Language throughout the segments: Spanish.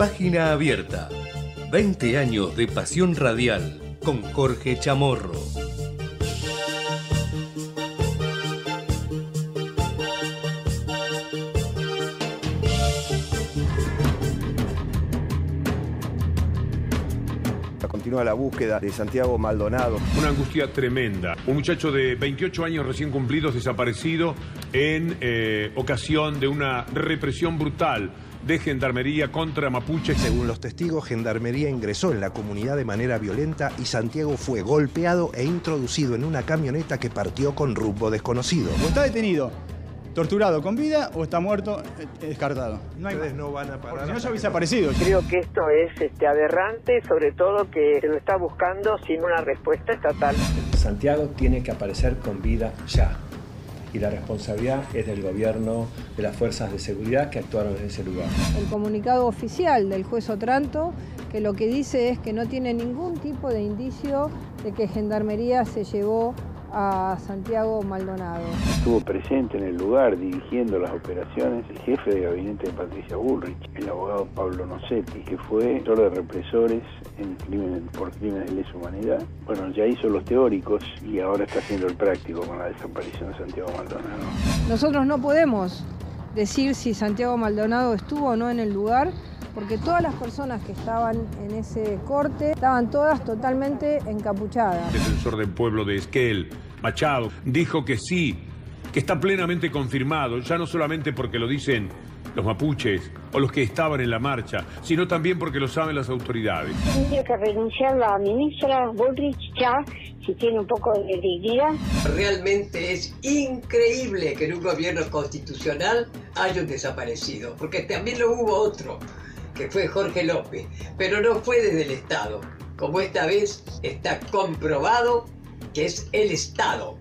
Página Abierta. 20 años de pasión radial con Jorge Chamorro. Continúa la búsqueda de Santiago Maldonado. Una angustia tremenda. Un muchacho de 28 años recién cumplidos desaparecido en eh, ocasión de una represión brutal de Gendarmería contra Mapuche. Según los testigos, Gendarmería ingresó en la comunidad de manera violenta y Santiago fue golpeado e introducido en una camioneta que partió con rumbo desconocido. O está detenido, torturado con vida o está muerto, eh, descartado. No hay Ustedes no van a parar. Si no ya hubiese aparecido. Creo que esto es este, aberrante, sobre todo que se lo está buscando sin una respuesta estatal. Santiago tiene que aparecer con vida ya. Y la responsabilidad es del gobierno, de las fuerzas de seguridad que actuaron en ese lugar. el comunicado oficial del juez Otranto, que lo que dice es que no tiene ningún tipo de indicio de que Gendarmería se llevó a Santiago Maldonado. Estuvo presente en el lugar dirigiendo las operaciones el jefe de gabinete de Patricia Bullrich, el abogado Pablo Nocetti, que fue autor de represores en crimen, por crímenes de lesa humanidad. Bueno, ya hizo los teóricos y ahora está haciendo el práctico con la desaparición de Santiago Maldonado. Nosotros no podemos decir si Santiago Maldonado estuvo o no en el lugar, porque todas las personas que estaban en ese corte estaban todas totalmente encapuchadas. defensor del pueblo de Esquel, Machado, dijo que sí, que está plenamente confirmado, ya no solamente porque lo dicen los mapuches o los que estaban en la marcha, sino también porque lo saben las autoridades. Tendría que renunciar la ministra Bullrich ya, si tiene un poco de dignidad. Realmente es increíble que en un gobierno constitucional haya un desaparecido, porque también lo hubo otro, que fue Jorge López, pero no fue desde el Estado. Como esta vez está comprobado que es el Estado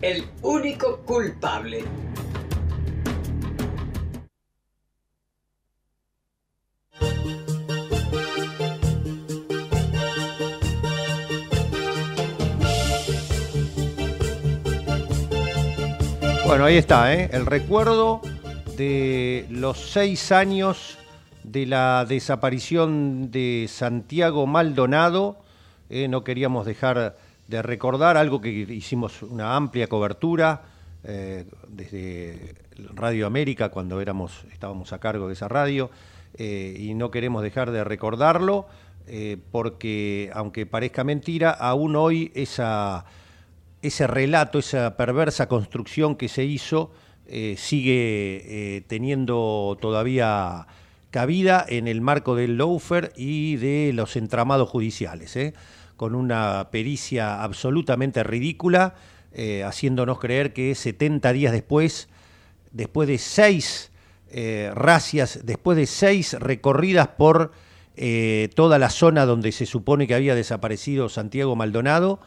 el único culpable. Bueno, ahí está, ¿eh? el recuerdo de los seis años de la desaparición de Santiago Maldonado. Eh, no queríamos dejar de recordar algo que hicimos una amplia cobertura eh, desde Radio América cuando éramos, estábamos a cargo de esa radio eh, y no queremos dejar de recordarlo porque aunque parezca mentira, aún hoy esa ese relato, esa perversa construcción que se hizo, sigue teniendo todavía cabida en el marco del lawfare y de los entramados judiciales, ¿eh? con una pericia absolutamente ridícula, eh, haciéndonos creer que 70 días después, después de seis eh, racias, después de seis recorridas por eh, toda la zona donde se supone que había desaparecido Santiago Maldonado,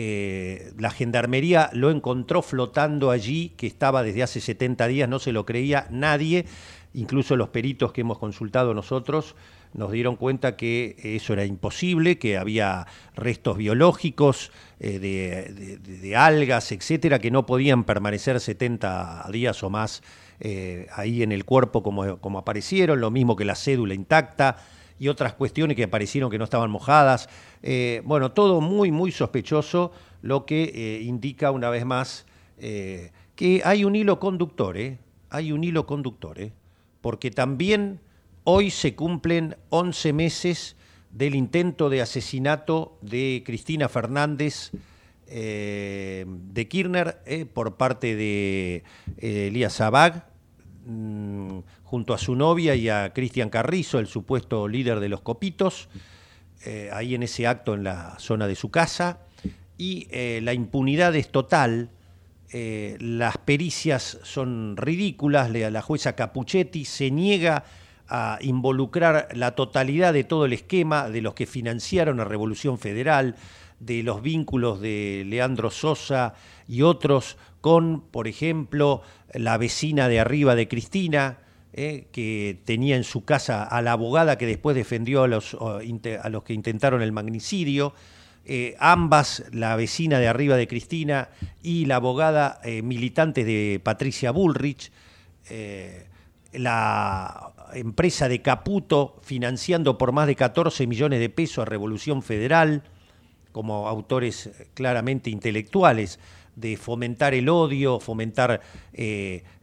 eh, la gendarmería lo encontró flotando allí, que estaba desde hace 70 días, no se lo creía nadie, incluso los peritos que hemos consultado nosotros nos dieron cuenta que eso era imposible, que había restos biológicos eh, de, algas, etcétera, que no podían permanecer 70 días o más eh, ahí en el cuerpo como, como aparecieron, lo mismo que la cédula intacta y otras cuestiones que aparecieron que no estaban mojadas. Eh, bueno, todo muy, muy sospechoso, lo que indica una vez más que hay un hilo conductor, ¿eh? hay un hilo conductor, ¿eh? Porque también hoy se cumplen 11 meses del intento de asesinato de Cristina Fernández eh, de Kirchner eh, por parte de eh, Elías Sabag, mm, junto a su novia y a Cristian Carrizo, el supuesto líder de los Copitos, ahí en ese acto en la zona de su casa. Y la impunidad es total, eh, las pericias son ridículas, la, jueza Capuchetti se niega a involucrar la totalidad de todo el esquema de los que financiaron la Revolución Federal, de los vínculos de Leandro Sosa y otros con, por ejemplo, la vecina de arriba de Cristina, eh, que tenía en su casa a la abogada que después defendió a los, a los que intentaron el magnicidio. Eh, ambas, la vecina de arriba de Cristina y la abogada eh, militante de Patricia Bullrich. Eh, la empresa de Caputo financiando por más de 14 millones de pesos a Revolución Federal, como autores claramente intelectuales, de fomentar el odio, fomentar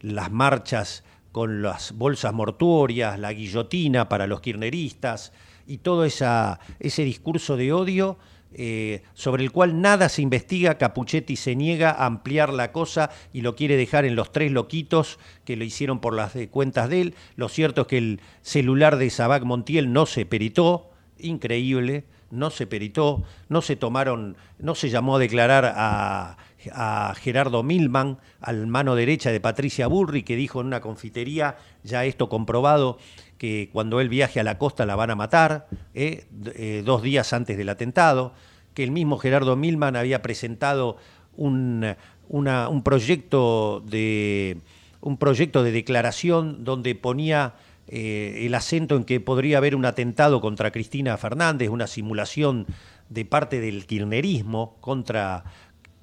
las marchas con las bolsas mortuorias, la guillotina para los kirneristas y todo ese discurso de odio eh, sobre el cual nada se investiga, Capuchetti se niega a ampliar la cosa y lo quiere dejar en los tres loquitos que lo hicieron por las cuentas de él. Lo cierto es que el celular de Sabac Montiel no se peritó, increíble, no se peritó, no se tomaron, no se llamó a declarar a, a Gerardo Milman, al mano derecha de Patricia Burri, que dijo en una confitería, ya esto comprobado, que cuando él viaje a la costa la van a matar, ¿eh? Eh, dos días antes del atentado, que el mismo Gerardo Milman había presentado un, un, proyecto, de, un proyecto de declaración donde ponía eh, el acento en que podría haber un atentado contra Cristina Fernández, una simulación de parte del kirchnerismo contra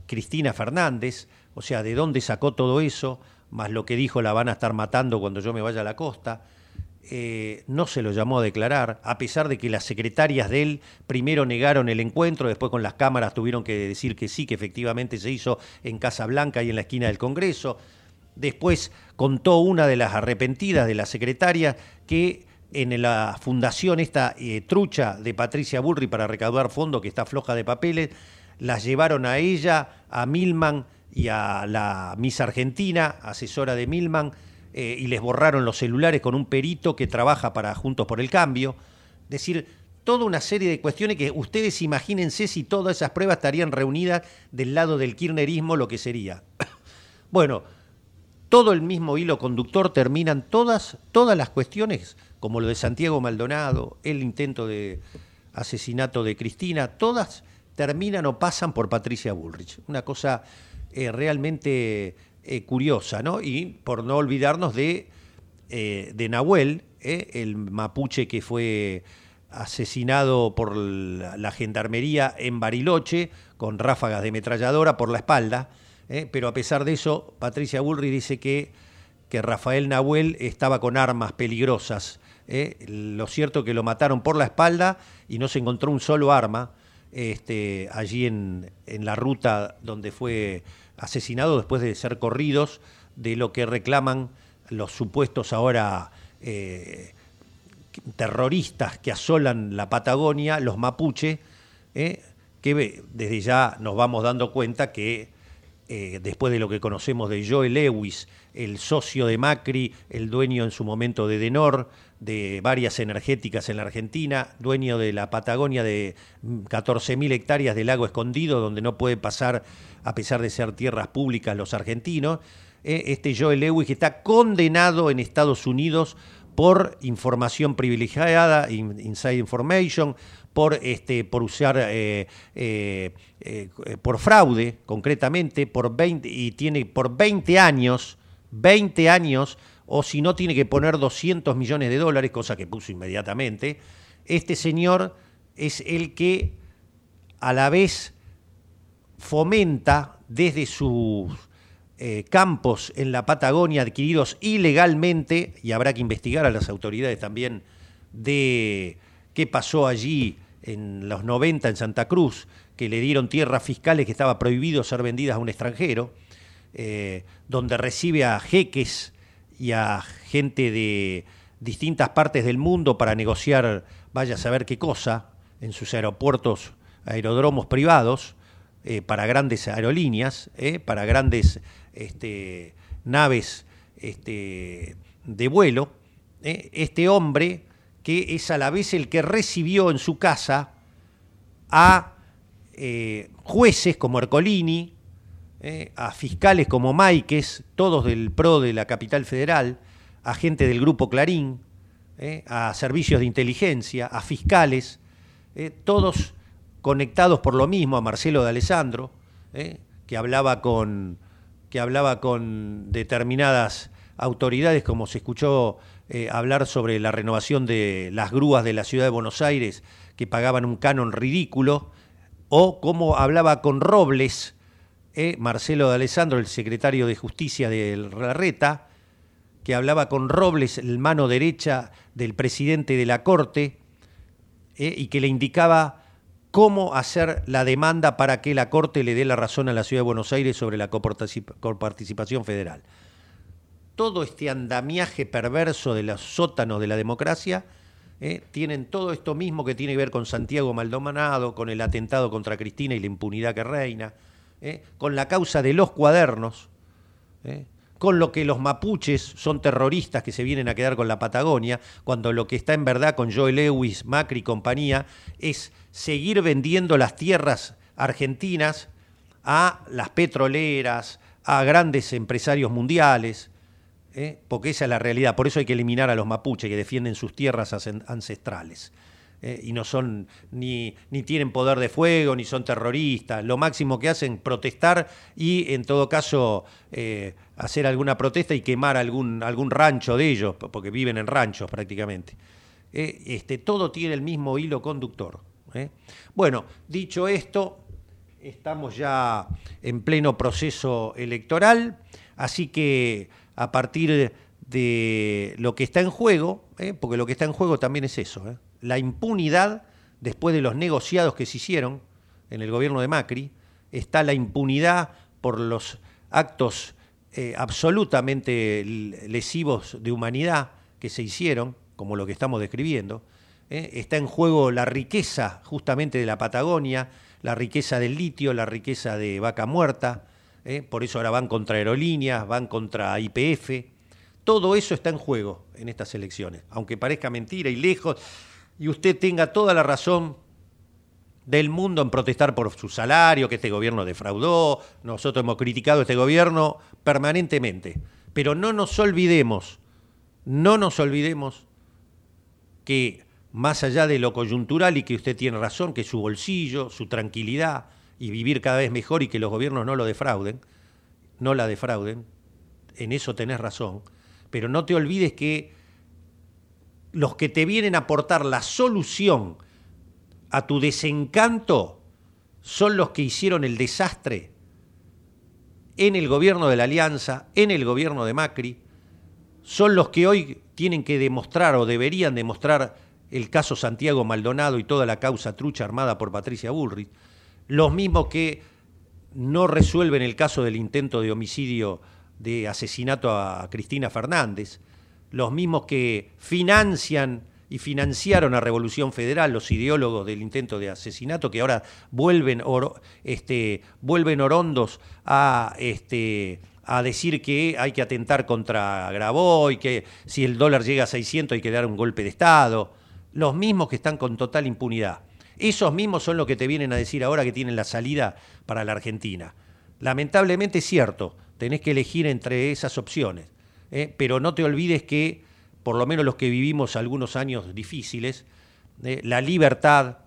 Cristina Fernández, o sea, de dónde sacó todo eso, más lo que dijo la van a estar matando cuando yo me vaya a la costa. Eh, no se lo llamó a declarar, a pesar de que las secretarias de él primero negaron el encuentro, después con las cámaras tuvieron que decir que sí, que efectivamente se hizo en Casa Blanca y en la esquina del Congreso. Después contó una de las arrepentidas de la secretaria que en la fundación esta eh, trucha de Patricia Burri para recaudar fondos que está floja de papeles, las llevaron a ella, a Milman y a la Miss Argentina, asesora de Milman, eh, y les borraron los celulares con un perito que trabaja para Juntos por el Cambio. Es decir, toda una serie de cuestiones que ustedes imagínense si todas esas pruebas estarían reunidas del lado del kirchnerismo, lo que sería. bueno, todo el mismo hilo conductor terminan todas, todas las cuestiones, como lo de Santiago Maldonado, el intento de asesinato de Cristina, todas terminan o pasan por Patricia Bullrich. Una cosa eh, realmente eh, curiosa, ¿no? Y por no olvidarnos de, eh, de Nahuel, ¿eh? el mapuche que fue asesinado por la, gendarmería en Bariloche con ráfagas de metralladora por la espalda, pero a pesar de eso, Patricia Bullrich dice que, que Rafael Nahuel estaba con armas peligrosas. Lo cierto es que lo mataron por la espalda y no se encontró un solo arma este, allí en, en la ruta donde fue asesinado después de ser corridos de lo que reclaman los supuestos ahora eh, terroristas que asolan la Patagonia, los mapuche, eh, que desde ya nos vamos dando cuenta que eh, después de lo que conocemos de Joe Lewis, el socio de Macri, el dueño en su momento de Denor, de varias energéticas en la Argentina, dueño de la Patagonia de 14.000 hectáreas de lago escondido, donde no puede pasar, a pesar de ser tierras públicas, los argentinos. Eh, este Joel Lewis está condenado en Estados Unidos por información privilegiada, inside information, por, este, por usar, eh, eh, por fraude concretamente, por 20, y tiene por 20 años, 20 años o si no tiene que poner 200 millones de dólares, cosa que puso inmediatamente, este señor es el que a la vez fomenta desde sus eh, campos en la Patagonia adquiridos ilegalmente, y habrá que investigar a las autoridades también de qué pasó allí en los 90 en Santa Cruz, que le dieron tierras fiscales que estaba prohibido ser vendidas a un extranjero, eh, donde recibe a jeques y a gente de distintas partes del mundo para negociar, vaya a saber qué cosa, en sus aeropuertos, aerodromos privados, eh, para grandes aerolíneas, eh, para grandes este, naves este, de vuelo. Este hombre que es a la vez el que recibió en su casa a jueces como Ercolini, eh, a fiscales como Maikes, todos del PRO de la capital federal, a gente del Grupo Clarín, eh, a servicios de inteligencia, a fiscales, eh, todos conectados por lo mismo, a Marcelo de Alessandro, que, hablaba con, que hablaba con determinadas autoridades, como se escuchó hablar sobre la renovación de las grúas de la ciudad de Buenos Aires, que pagaban un canon ridículo, o como hablaba con Robles, eh, Marcelo de Alessandro, el secretario de Justicia de Larreta, que hablaba con Robles, el mano derecha del presidente de la Corte, eh, y que le indicaba cómo hacer la demanda para que la Corte le dé la razón a la Ciudad de Buenos Aires sobre la coparticipación federal. Todo este andamiaje perverso de los sótanos de la democracia eh, tienen todo esto mismo que tiene que ver con Santiago Maldonado, con el atentado contra Cristina y la impunidad que reina, eh, con la causa de los cuadernos, con lo que los mapuches son terroristas que se vienen a quedar con la Patagonia, cuando lo que está en verdad con Joe Lewis, Macri y compañía es seguir vendiendo las tierras argentinas a las petroleras, a grandes empresarios mundiales, ¿eh? porque esa es la realidad. Por eso hay que eliminar a los mapuches que defienden sus tierras ancestrales. Eh, y no son ni, ni tienen poder de fuego, ni son terroristas. Lo máximo que hacen protestar y en todo caso eh, hacer alguna protesta y quemar algún, algún rancho de ellos, porque viven en ranchos prácticamente. Este, todo tiene el mismo hilo conductor. Bueno, dicho esto, estamos ya en pleno proceso electoral, así que a partir de lo que está en juego, porque lo que está en juego también es eso, la impunidad, después de los negociados que se hicieron en el gobierno de Macri, está la impunidad por los actos eh, absolutamente lesivos de humanidad que se hicieron, como lo que estamos describiendo. ¿eh? Está en juego la riqueza justamente de la Patagonia, la riqueza del litio, la riqueza de vaca muerta. ¿Eh? Por eso ahora van contra aerolíneas, van contra IPF. Todo eso está en juego en estas elecciones, aunque parezca mentira y lejos y usted tenga toda la razón del mundo en protestar por su salario, que este gobierno defraudó, nosotros hemos criticado este gobierno permanentemente, pero no nos olvidemos, no nos olvidemos que más allá de lo coyuntural y que usted tiene razón, que su bolsillo, su tranquilidad y vivir cada vez mejor y que los gobiernos no lo defrauden, no la defrauden, en eso tenés razón, pero no te olvides que los que te vienen a aportar la solución a tu desencanto son los que hicieron el desastre en el gobierno de la Alianza, en el gobierno de Macri, son los que hoy tienen que demostrar o deberían demostrar el caso Santiago Maldonado y toda la causa trucha armada por Patricia Bullrich, los mismos que no resuelven el caso del intento de homicidio de asesinato a Cristina Fernández, los mismos que financian y financiaron a Revolución Federal, los ideólogos del intento de asesinato, que ahora vuelven, este, vuelven orondos a, este, a decir que hay que atentar contra Graboy, que si el dólar llega a 600 hay que dar un golpe de Estado. Los mismos que están con total impunidad. Esos mismos son los que te vienen a decir ahora que tienen la salida para la Argentina. Lamentablemente es cierto, tenés que elegir entre esas opciones. ¿eh? pero no te olvides que, por lo menos los que vivimos algunos años difíciles, ¿eh? la libertad,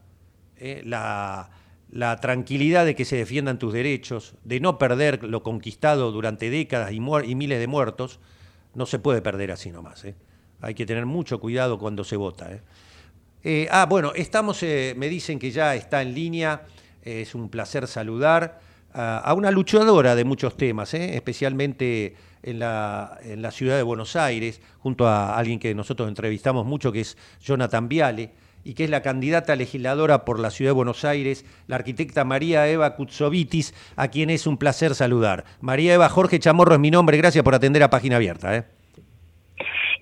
¿eh? la, tranquilidad de que se defiendan tus derechos, de no perder lo conquistado durante décadas y, y miles de muertos, no se puede perder así nomás. Hay que tener mucho cuidado cuando se vota. Ah, bueno, estamos, me dicen que ya está en línea, es un placer saludar a, una luchadora de muchos temas, especialmente en la, en la ciudad de Buenos Aires, junto a alguien que nosotros entrevistamos mucho, que es Jonathan Viale, y que es la candidata legisladora por la ciudad de Buenos Aires, la arquitecta María Eva Kutsovitis, a quien es un placer saludar. María Eva Jorge Chamorro es mi nombre, gracias por atender a Página Abierta.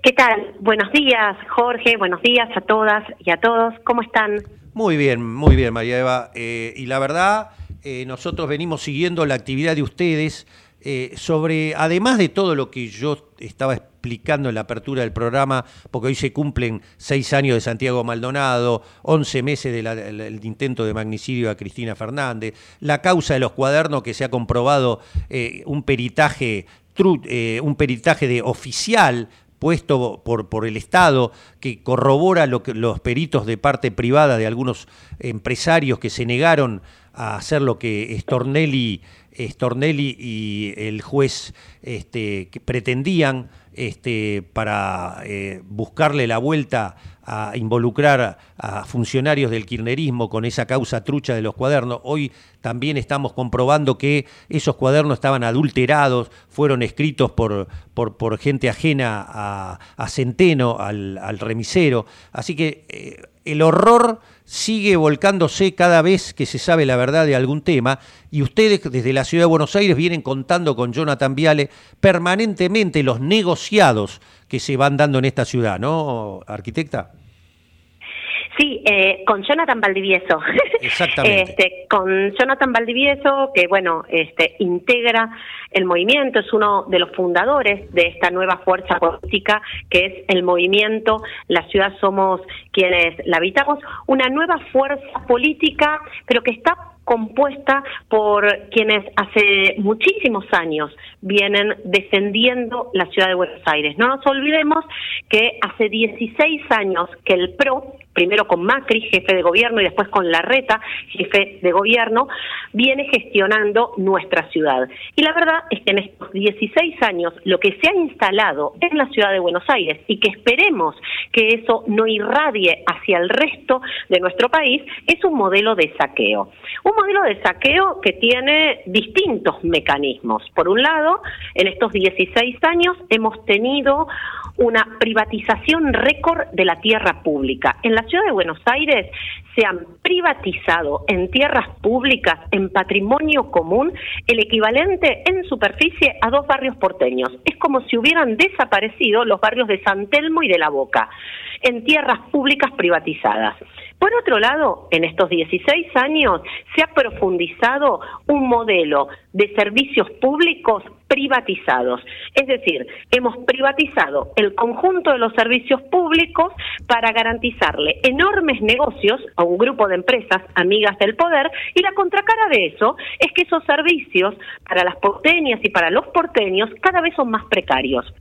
¿Qué tal? Buenos días, Jorge, buenos días a todas y a todos, ¿cómo están? Muy bien, muy bien, María Eva. Eh, y la verdad, eh, nosotros venimos siguiendo la actividad de ustedes eh, sobre, además de todo lo que yo estaba explicando en la apertura del programa, porque hoy se cumplen seis años de Santiago Maldonado, once meses del intento de magnicidio a Cristina Fernández, la causa de los cuadernos que se ha comprobado un peritaje un peritaje de oficial puesto por, por el Estado que corrobora lo que, los peritos de parte privada de algunos empresarios que se negaron a hacer lo que Stornelli Stornelli y el juez este, que pretendían este, para eh, buscarle la vuelta a involucrar a, funcionarios del kirchnerismo con esa causa trucha de los cuadernos. Hoy también estamos comprobando que esos cuadernos estaban adulterados, fueron escritos por, por, gente ajena a, Centeno, al, remisero. Así que eh, el horror sigue volcándose cada vez que se sabe la verdad de algún tema y ustedes desde la Ciudad de Buenos Aires vienen contando con Jonathan Viale permanentemente los negociados que se van dando en esta ciudad, ¿no, arquitecta? Sí, eh, con Jonathan Valdivieso. Exactamente. Este, con Jonathan Valdivieso, que bueno, este, integra el movimiento, es uno de los fundadores de esta nueva fuerza política que es el movimiento La Ciudad Somos quienes la habitamos, una nueva fuerza política, pero que está compuesta por quienes hace muchísimos años vienen defendiendo la ciudad de Buenos Aires. No nos olvidemos que hace 16 años que el PRO, primero con Macri, jefe de gobierno, y después con Larreta, jefe de gobierno, viene gestionando nuestra ciudad. Y la verdad es que en estos 16 años lo que se ha instalado en la ciudad de Buenos Aires y que esperemos que eso no irradie hacia el resto de nuestro país es un modelo de saqueo. Un modelo de saqueo que tiene distintos mecanismos. Por un lado, en estos 16 años hemos tenido una privatización récord de la tierra pública. En la ciudad de Buenos Aires se han privatizado en tierras públicas, en patrimonio común, el equivalente en superficie a dos barrios porteños. Es como si hubieran desaparecido los barrios de San Telmo y de La Boca, en tierras públicas privatizadas. Por otro lado, en estos 16 años se ha profundizado un modelo de servicios públicos privatizados. Es decir, hemos privatizado el conjunto de los servicios públicos para garantizarle enormes negocios a un grupo de empresas amigas del poder y la contracara de eso es que esos servicios para las porteñas y para los porteños cada vez son más precarios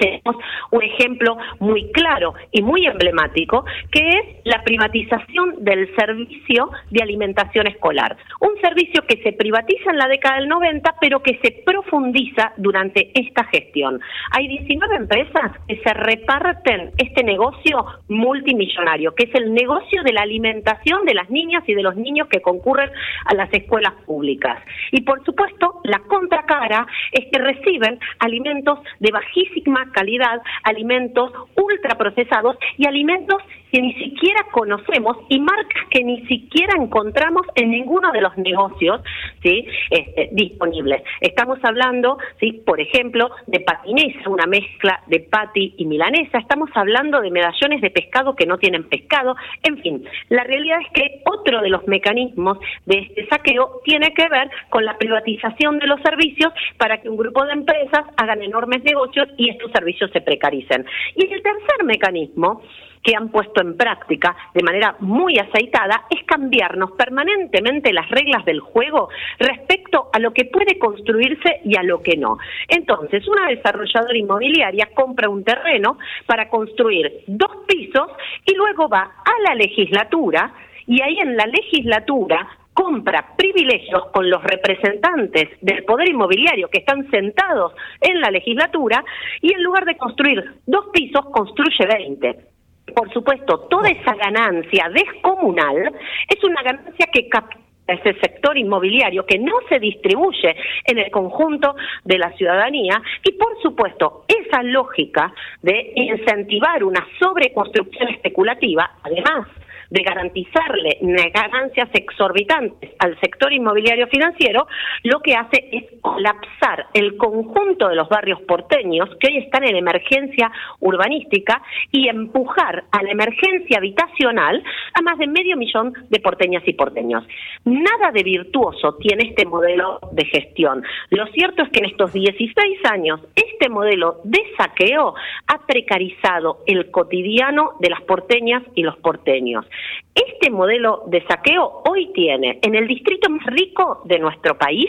tenemos un ejemplo muy claro y muy emblemático, que es la privatización del servicio de alimentación escolar. Un servicio que se privatiza en la década del 90, pero que se profundiza durante esta gestión. Hay 19 empresas que se reparten este negocio multimillonario, que es el negocio de la alimentación de las niñas y de los niños que concurren a las escuelas públicas. Y por supuesto, la contracara es que reciben alimentos de bajísima calidad, alimentos ultraprocesados y alimentos que ni siquiera conocemos y marcas que ni siquiera encontramos en ninguno de los negocios ¿sí? Este, disponibles. Estamos hablando, ¿sí? por ejemplo, de patinesa, una mezcla de pati y milanesa. Estamos hablando de medallones de pescado que no tienen pescado. En fin, la realidad es que otro de los mecanismos de este saqueo tiene que ver con la privatización de los servicios para que un grupo de empresas hagan enormes negocios y estos servicios se precaricen. Y el tercer mecanismo que han puesto en práctica de manera muy aceitada es cambiarnos permanentemente las reglas del juego respecto a lo que puede construirse y a lo que no. Entonces, una desarrolladora inmobiliaria compra un terreno para construir dos pisos y luego va a la legislatura y ahí en la legislatura compra privilegios con los representantes del poder inmobiliario que están sentados en la legislatura y en lugar de construir dos pisos construye 20 por supuesto, toda esa ganancia descomunal es una ganancia que capta ese sector inmobiliario que no se distribuye en el conjunto de la ciudadanía y por supuesto esa lógica de incentivar una sobreconstrucción especulativa, además de garantizarle ganancias exorbitantes al sector inmobiliario financiero, lo que hace es colapsar el conjunto de los barrios porteños que hoy están en emergencia urbanística y empujar a la emergencia habitacional a más de medio millón de porteñas y porteños. Nada de virtuoso tiene este modelo de gestión. Lo cierto es que en estos 16 años este modelo de saqueo ha precarizado el cotidiano de las porteñas y los porteños. Este modelo de saqueo hoy tiene en el distrito más rico de nuestro país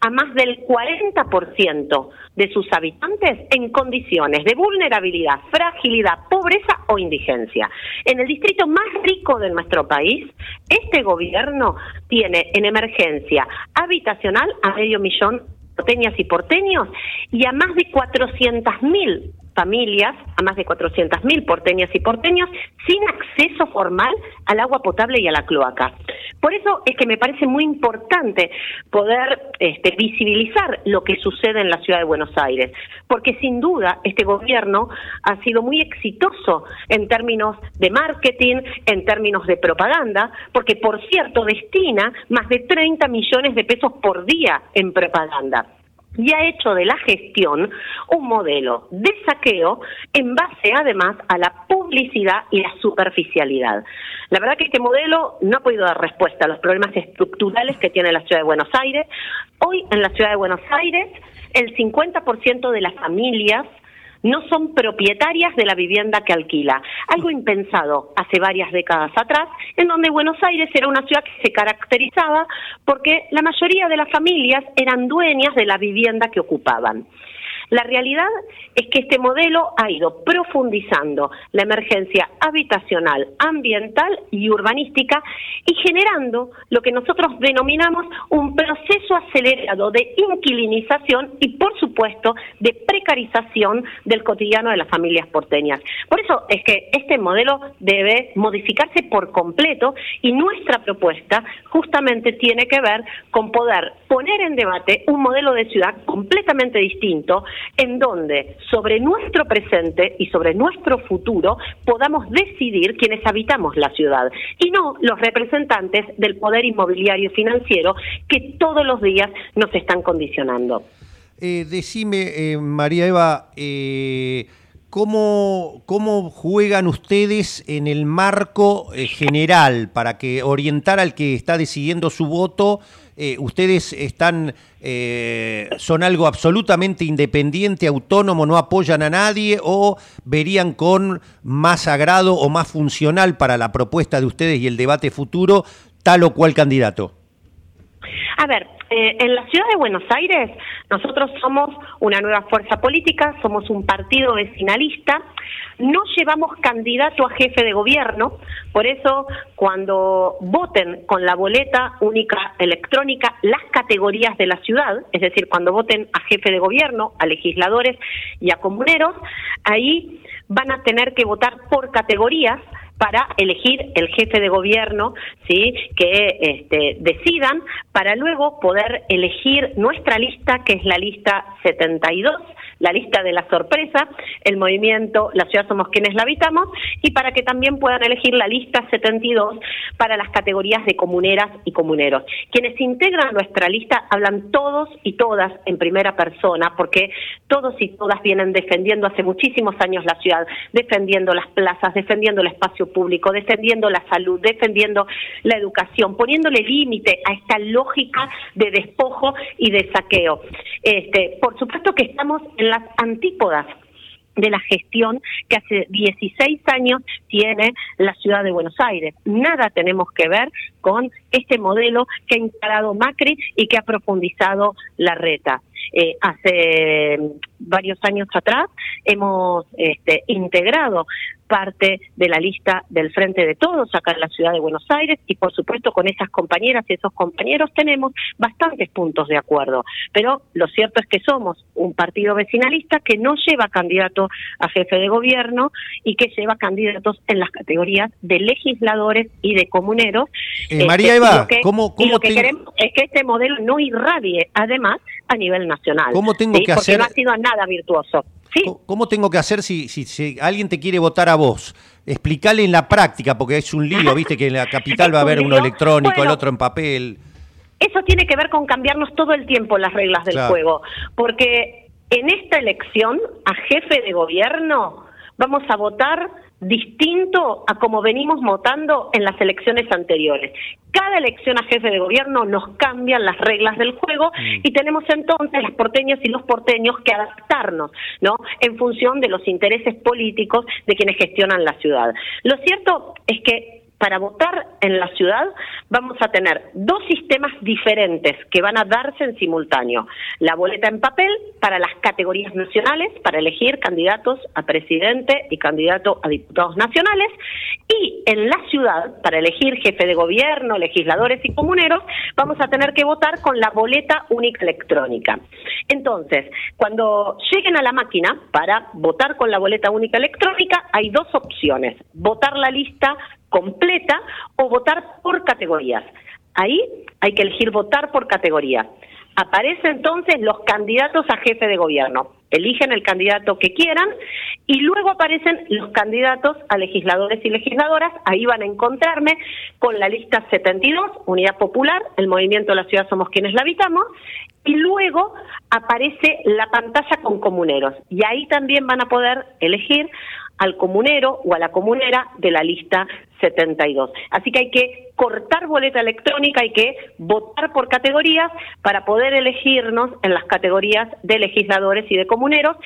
a más del 40% de sus habitantes en condiciones de vulnerabilidad, fragilidad, pobreza o indigencia. En el distrito más rico de nuestro país, este gobierno tiene en emergencia habitacional a medio millón porteñas y porteños y a más de 400.000 familias, a más de 400.000 porteñas y porteños, sin acceso formal al agua potable y a la cloaca. Por eso es que me parece muy importante poder este, visibilizar lo que sucede en la ciudad de Buenos Aires, porque sin duda este gobierno ha sido muy exitoso en términos de marketing, en términos de propaganda, porque por cierto destina más de 30 millones de pesos por día en propaganda y ha hecho de la gestión un modelo de saqueo en base además a la publicidad y la superficialidad. La verdad que este modelo no ha podido dar respuesta a los problemas estructurales que tiene la ciudad de Buenos Aires. Hoy en la ciudad de Buenos Aires el 50% de las familias no son propietarias de la vivienda que alquila. Algo impensado hace varias décadas atrás, en donde Buenos Aires era una ciudad que se caracterizaba porque la mayoría de las familias eran dueñas de la vivienda que ocupaban. La realidad es que este modelo ha ido profundizando la emergencia habitacional, ambiental y urbanística y generando lo que nosotros denominamos un proceso acelerado de inquilinización y, por supuesto, de precarización del cotidiano de las familias porteñas. Por eso es que este modelo debe modificarse por completo y nuestra propuesta justamente tiene que ver con poder poner en debate un modelo de ciudad completamente distinto en donde sobre nuestro presente y sobre nuestro futuro podamos decidir quienes habitamos la ciudad y no los representantes del poder inmobiliario y financiero que todos los días nos están condicionando. Eh, decime, eh, María Eva, eh, ¿cómo, ¿cómo, juegan ustedes en el marco general para que orientar al que está decidiendo su voto eh, ustedes están, eh, son algo absolutamente independiente, autónomo, no apoyan a nadie o verían con más agrado o más funcional para la propuesta de ustedes y el debate futuro tal o cual candidato? A ver, eh, en la ciudad de Buenos Aires nosotros somos una nueva fuerza política, somos un partido vecinalista, no llevamos candidato a jefe de gobierno, por eso cuando voten con la boleta única electrónica las categorías de la ciudad, es decir, cuando voten a jefe de gobierno, a legisladores y a comuneros, ahí van a tener que votar por categorías para elegir el jefe de gobierno, sí, que este, decidan para luego poder elegir nuestra lista, que es la lista 72 la lista de la sorpresa, el movimiento La Ciudad Somos Quienes la Habitamos, y para que también puedan elegir la lista 72 para las categorías de comuneras y comuneros. Quienes integran nuestra lista hablan todos y todas en primera persona, porque todos y todas vienen defendiendo hace muchísimos años la ciudad, defendiendo las plazas, defendiendo el espacio público, defendiendo la salud, defendiendo la educación, poniéndole límite a esta lógica de despojo y de saqueo. Este, por supuesto que estamos en las antípodas de la gestión que hace 16 años tiene la ciudad de Buenos Aires. Nada tenemos que ver con este modelo que ha instalado Macri y que ha profundizado la reta. Eh, hace varios años atrás hemos este, integrado parte de la lista del Frente de Todos acá en la ciudad de Buenos Aires y por supuesto con esas compañeras y esos compañeros tenemos bastantes puntos de acuerdo. Pero lo cierto es que somos un partido vecinalista que no lleva candidato a jefe de gobierno y que lleva candidatos en las categorías de legisladores y de comuneros. Eh, María este, Eva, lo que, ¿cómo, lo que queremos es que este modelo no irradie además a nivel nacional. ¿Cómo tengo que Porque hacer? no ha sido nada virtuoso. Sí. ¿Cómo tengo que hacer si, si, si alguien te quiere votar a vos? Explicale en la práctica, porque es un lío, viste que en la capital va a haber uno electrónico, el Bueno. otro en papel. Eso tiene que ver con cambiarnos todo el tiempo las reglas del Claro. juego, porque en esta elección a jefe de gobierno vamos a votar distinto a como venimos votando en las elecciones anteriores. Cada elección a jefe de gobierno nos cambian las reglas del juego y tenemos entonces las porteñas y los porteños que adaptarnos, ¿no? En función de los intereses políticos de quienes gestionan la ciudad. Lo cierto es que para votar en la ciudad vamos a tener dos sistemas diferentes que van a darse en simultáneo. La boleta en papel para las categorías nacionales, para elegir candidatos a presidente y candidato a diputados nacionales, y en la ciudad, para elegir jefe de gobierno, legisladores y comuneros, vamos a tener que votar con la boleta única electrónica. Entonces, cuando lleguen a la máquina para votar con la boleta única electrónica, hay dos opciones. Votar la lista completa o votar por categorías. Ahí hay que elegir votar por categoría. Aparecen entonces los candidatos a jefe de gobierno. Eligen el candidato que quieran y luego aparecen los candidatos a legisladores y legisladoras. Ahí van a encontrarme con la lista 72, Unidad Popular, el movimiento de la ciudad somos quienes la habitamos, y luego aparece la pantalla con comuneros. Y ahí también van a poder elegir al comunero o a la comunera de la lista 72. Así que hay que cortar boleta electrónica, hay que votar por categorías para poder elegirnos en las categorías de legisladores y de comuneros.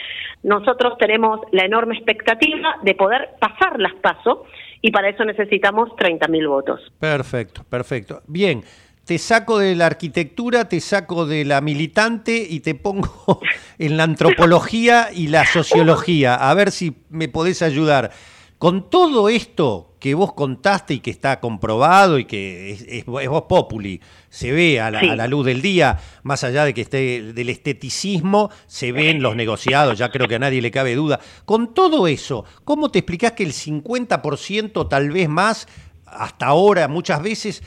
Nosotros tenemos la enorme expectativa de poder pasar las pasos y para eso necesitamos 30.000 votos. Perfecto, perfecto. Bien te saco de la arquitectura, te saco de la militante y te pongo en la antropología y la sociología. A ver si me podés ayudar. Con todo esto que vos contaste y que está comprobado y que es, vos populi, se ve a la, luz del día, más allá de que esté del esteticismo, se ven los negociados, ya creo que a nadie le cabe duda. Con todo eso, ¿cómo te explicás que el 50% tal vez más hasta ahora muchas veces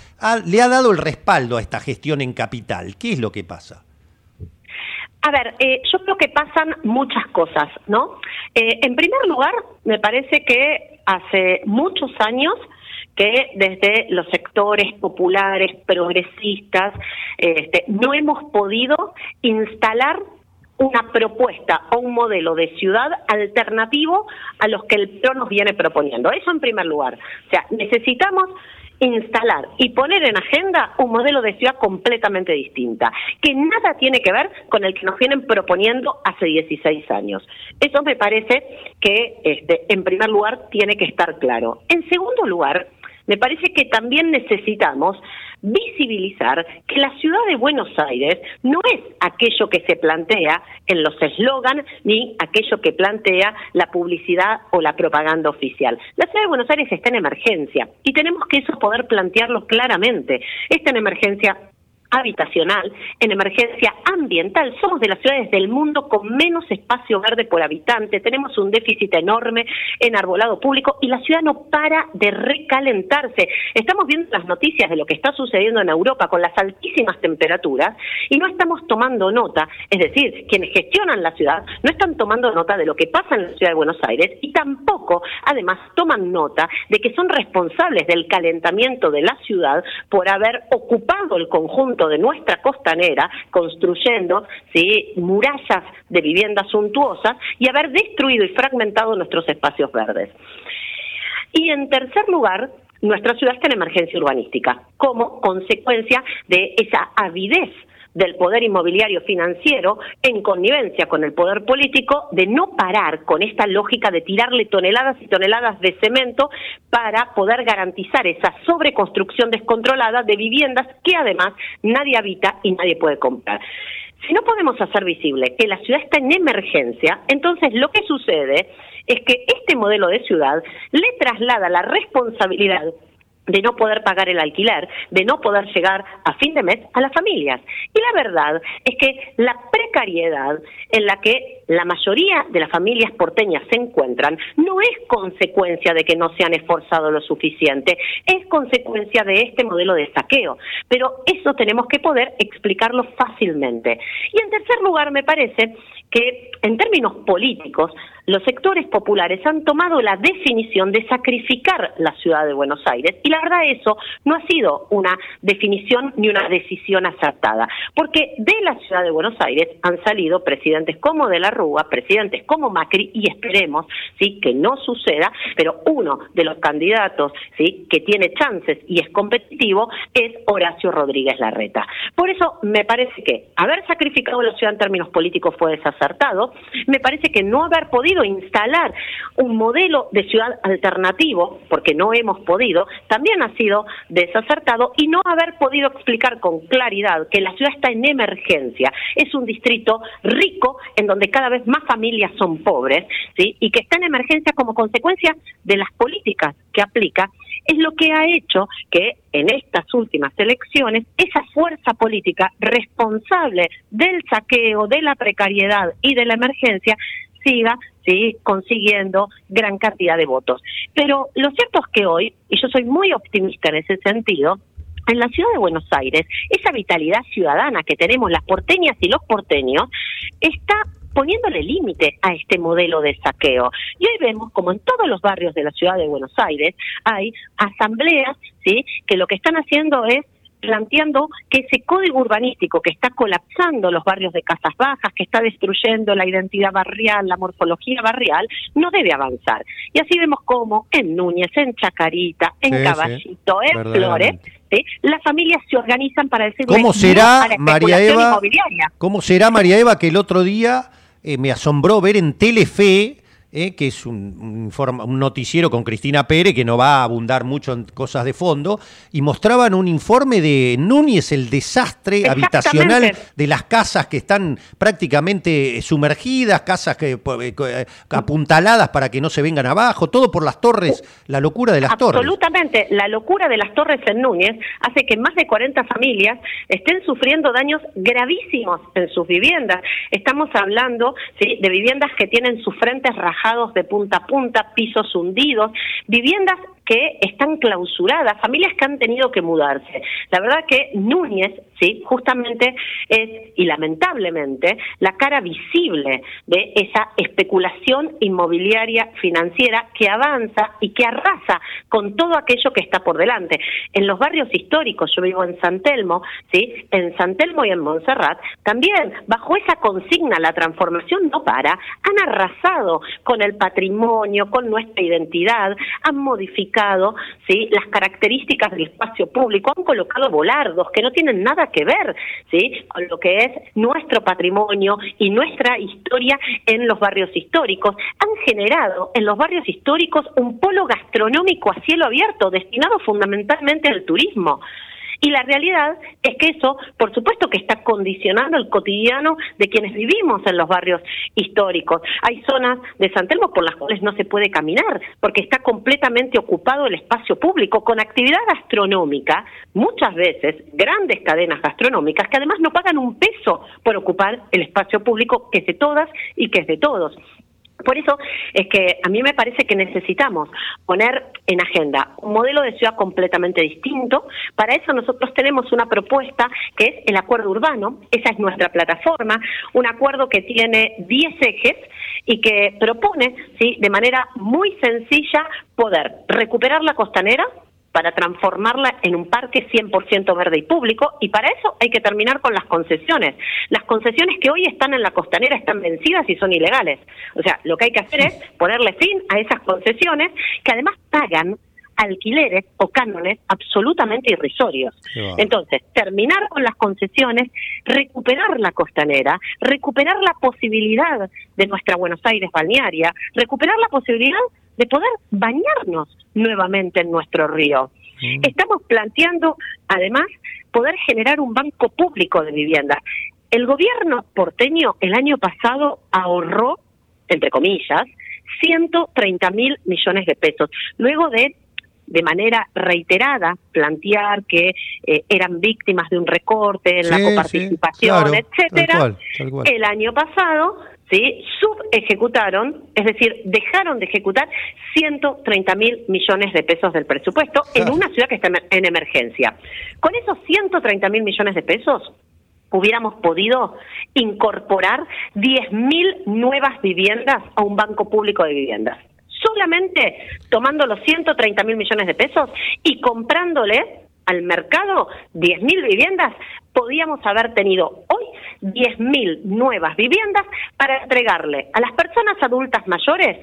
le ha dado el respaldo a esta gestión en capital. ¿Qué es lo que pasa? A ver, eh, yo creo que pasan muchas cosas, ¿no? Eh, en primer lugar, me parece que hace muchos años que desde los sectores populares, progresistas, este, no hemos podido instalar una propuesta o un modelo de ciudad alternativo a los que el PRO nos viene proponiendo. Eso en primer lugar. O sea, necesitamos instalar y poner en agenda un modelo de ciudad completamente distinta, que nada tiene que ver con el que nos vienen proponiendo hace 16 años. Eso me parece que, este, en primer lugar, tiene que estar claro. En segundo lugar, me parece que también necesitamos visibilizar que la ciudad de Buenos Aires no es aquello que se plantea en los eslogans ni aquello que plantea la publicidad o la propaganda oficial. La ciudad de Buenos Aires está en emergencia y tenemos que eso poder plantearlo claramente. Está en emergencia habitacional, en emergencia ambiental. Somos de las ciudades del mundo con menos espacio verde por habitante, tenemos un déficit enorme en arbolado público y la ciudad no para de recalentarse. Estamos viendo las noticias de lo que está sucediendo en Europa con las altísimas temperaturas y no estamos tomando nota, es decir, quienes gestionan la ciudad no están tomando nota de lo que pasa en la ciudad de Buenos Aires y tampoco, además, toman nota de que son responsables del calentamiento de la ciudad por haber ocupado el conjunto de nuestra costanera construyendo murallas de viviendas suntuosas y haber destruido y fragmentado nuestros espacios verdes. Y en tercer lugar, nuestra ciudad está en emergencia urbanística, como consecuencia de esa avidez del poder inmobiliario financiero en connivencia con el poder político de no parar con esta lógica de tirarle toneladas y toneladas de cemento para poder garantizar esa sobreconstrucción descontrolada de viviendas que además nadie habita y nadie puede comprar. Si no podemos hacer visible que la ciudad está en emergencia, entonces lo que sucede es que este modelo de ciudad le traslada la responsabilidad de no poder pagar el alquiler, de no poder llegar a fin de mes a las familias. Y la verdad es que la precariedad en la que la mayoría de las familias porteñas se encuentran no es consecuencia de que no se han esforzado lo suficiente, es consecuencia de este modelo de saqueo. Pero eso tenemos que poder explicarlo fácilmente. Y en tercer lugar, me parece que en términos políticos, los sectores populares han tomado la definición de sacrificar la ciudad de Buenos Aires y la verdad eso no ha sido una definición ni una decisión acertada, porque de la ciudad de Buenos Aires han salido presidentes como de la Rúa, presidentes como Macri y esperemos sí que no suceda, pero uno de los candidatos sí que tiene chances y es competitivo es Horacio Rodríguez Larreta. Por eso me parece que haber sacrificado la ciudad en términos políticos fue desacertado. Me parece que no haber podido instalar un modelo de ciudad alternativo, porque no hemos podido, también ha sido desacertado y no haber podido explicar con claridad que la ciudad está en emergencia. Es un distrito rico en donde cada vez más familias son pobres, ¿sí? Y que está en emergencia como consecuencia de las políticas que aplica es lo que ha hecho que en estas últimas elecciones esa fuerza política responsable del saqueo, de la precariedad y de la emergencia siga ¿sí? consiguiendo gran cantidad de votos. Pero lo cierto es que hoy, y yo soy muy optimista en ese sentido, en la ciudad de Buenos Aires, esa vitalidad ciudadana que tenemos las porteñas y los porteños está poniéndole límite a este modelo de saqueo. Y hoy vemos como en todos los barrios de la ciudad de Buenos Aires hay asambleas, ¿sí? que lo que están haciendo es planteando que ese código urbanístico que está colapsando los barrios de casas bajas, que está destruyendo la identidad barrial, la morfología barrial, no debe avanzar. Y así vemos cómo en Núñez, en Chacarita, en Caballito, en Flores, las familias se organizan para decir ¿Cómo será, María Eva, ¿Cómo será, María Eva, que el otro día eh, me asombró ver en Telefe, eh, que es un, un, noticiero con Cristina Pérez, que no va a abundar mucho en cosas de fondo, y mostraban un informe de Núñez, el desastre habitacional de las casas que están prácticamente sumergidas, casas que, eh, apuntaladas para que no se vengan abajo, todo por las torres, la locura de las torres. Absolutamente, la locura de las torres en Núñez hace que más de 40 familias estén sufriendo daños gravísimos en sus viviendas. Estamos hablando ¿sí? de viviendas que tienen sus frentes de punta a punta, pisos hundidos, viviendas que están clausuradas, familias que han tenido que mudarse. La verdad que Núñez, sí, justamente es, y lamentablemente, la cara visible de esa especulación inmobiliaria financiera que avanza y que arrasa con todo aquello que está por delante. En los barrios históricos, yo vivo en San Telmo, sí, en San Telmo y en Montserrat, también bajo esa consigna la transformación no para, han arrasado con el patrimonio, con nuestra identidad, han modificado ¿sí? las características del espacio público, han colocado volardos que no tienen nada que ver ¿sí? con lo que es nuestro patrimonio y nuestra historia en los barrios históricos. Han generado en los barrios históricos un polo gastronómico a cielo abierto destinado fundamentalmente al turismo. Y la realidad es que eso, por supuesto que está condicionando el cotidiano de quienes vivimos en los barrios históricos. Hay zonas de San Telmo por las cuales no se puede caminar porque está completamente ocupado el espacio público con actividad gastronómica, muchas veces grandes cadenas gastronómicas que además no pagan un peso por ocupar el espacio público que es de todas y que es de todos. Por eso es que a mí me parece que necesitamos poner en agenda un modelo de ciudad completamente distinto. Para eso nosotros tenemos una propuesta que es el acuerdo urbano, esa es nuestra plataforma, un acuerdo que tiene 10 ejes y que propone, ¿sí? de manera muy sencilla, poder recuperar la costanera, para transformarla en un parque 100% verde y público y para eso hay que terminar con las concesiones. Las concesiones que hoy están en la costanera están vencidas y son ilegales. O sea, lo que hay que hacer es ponerle fin a esas concesiones que además pagan alquileres o cánones absolutamente irrisorios. Entonces, terminar con las concesiones, recuperar la costanera, recuperar la posibilidad de nuestra Buenos Aires balnearia, recuperar la posibilidad de poder bañarnos nuevamente en nuestro río. Mm. Estamos planteando, además, poder generar un banco público de vivienda. El gobierno porteño el año pasado ahorró, entre comillas, 130 mil millones de pesos, luego de de manera reiterada plantear que eh, eran víctimas de un recorte en la coparticipación, etcétera. El año pasado ¿sí? subejecutaron, es decir, dejaron de ejecutar 130 mil millones de pesos del presupuesto en una ciudad que está en emergencia. Con esos 130 mil millones de pesos hubiéramos podido incorporar 10 mil nuevas viviendas a un banco público de viviendas. Solamente tomando los 130 mil millones de pesos y comprándole al mercado 10 mil viviendas, podíamos haber tenido hoy 10.000 nuevas viviendas para entregarle a las personas adultas mayores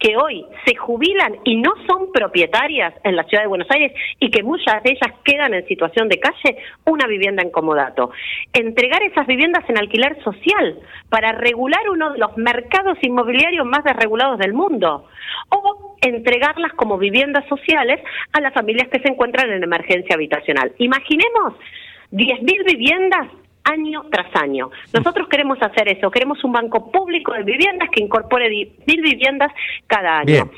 que hoy se jubilan y no son propietarias en la ciudad de Buenos Aires y que muchas de ellas quedan en situación de calle, una vivienda en comodato. Entregar esas viviendas en alquiler social para regular uno de los mercados inmobiliarios más desregulados del mundo. O entregarlas como viviendas sociales a las familias que se encuentran en emergencia habitacional. Imaginemos 10.000 viviendas año tras año. Nosotros queremos hacer eso, queremos un banco público de viviendas que incorpore mil viviendas cada año.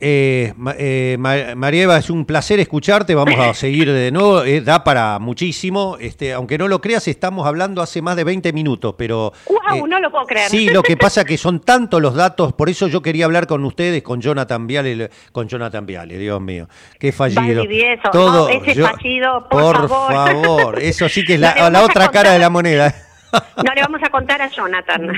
Eh, eh, María Eva, es un placer escucharte, vamos a seguir de nuevo, eh, da para muchísimo, este, aunque no lo creas, estamos hablando hace más de 20 minutos, pero... ¡Wow! no lo puedo creer. Sí, lo que pasa que son tantos los datos, por eso yo quería hablar con ustedes, con Jonathan Viale, con Jonathan Viale, Dios mío, qué fallido. Todo, ese fallido, por, favor. eso sí que es la, la otra cara de la moneda. No le vamos a contar a Jonathan.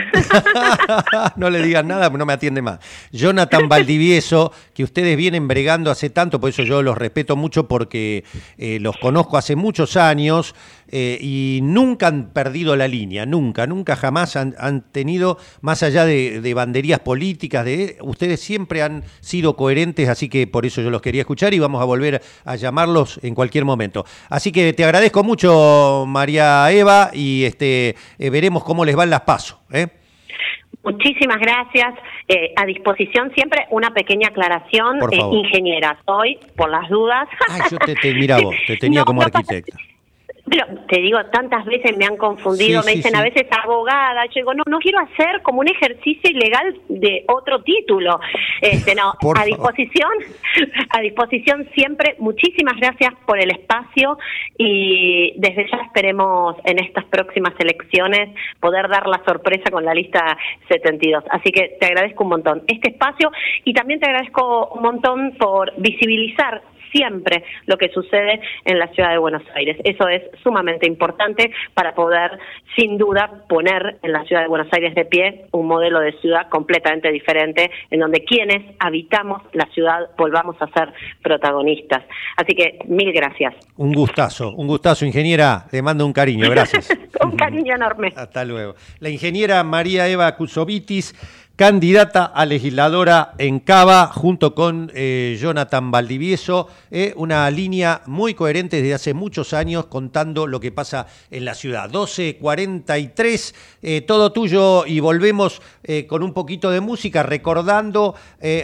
no le digan nada, no me atiende más. Jonathan Valdivieso, que ustedes vienen bregando hace tanto, por eso yo los respeto mucho porque eh, los conozco hace muchos años eh, y nunca han perdido la línea, nunca, nunca jamás han, tenido, más allá de, banderías políticas, de ustedes siempre han sido coherentes, así que por eso yo los quería escuchar y vamos a volver a llamarlos en cualquier momento. Así que te agradezco mucho, María Eva, y este eh, veremos cómo les van las pasos. ¿eh? Muchísimas gracias. a disposición siempre una pequeña aclaración, ingeniera. Hoy, por las dudas. Yo te, mira vos, te tenía como arquitecta. Pero te digo, tantas veces me han confundido, me dicen a veces abogada, yo digo, no, no quiero hacer como un ejercicio ilegal de otro título. Este, no, a disposición, a disposición siempre. Muchísimas gracias por el espacio y desde ya esperemos en estas próximas elecciones poder dar la sorpresa con la lista 72. Así que te agradezco un montón este espacio y también te agradezco un montón por visibilizar siempre lo que sucede en la ciudad de Buenos Aires. Eso es sumamente importante para poder, sin duda, poner en la ciudad de Buenos Aires de pie un modelo de ciudad completamente diferente, en donde quienes habitamos la ciudad volvamos a ser protagonistas. Así que mil gracias. Un gustazo, un gustazo, ingeniera. Le mando un cariño, gracias. un cariño enorme. Hasta luego. La ingeniera María Eva Kusovitis candidata a legisladora en Cava, junto con eh, Jonathan Valdivieso, eh, una línea muy coherente desde hace muchos años contando lo que pasa en la ciudad. 12.43, eh, todo tuyo y volvemos con un poquito de música recordando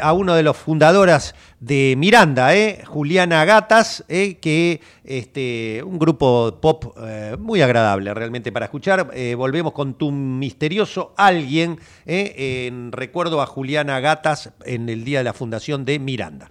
a uno de los fundadoras de Miranda, Juliana Gatas, que este, un grupo pop muy agradable realmente para escuchar. volvemos con tu misterioso alguien en recuerdo a Juliana Gatas en el día de la fundación de Miranda.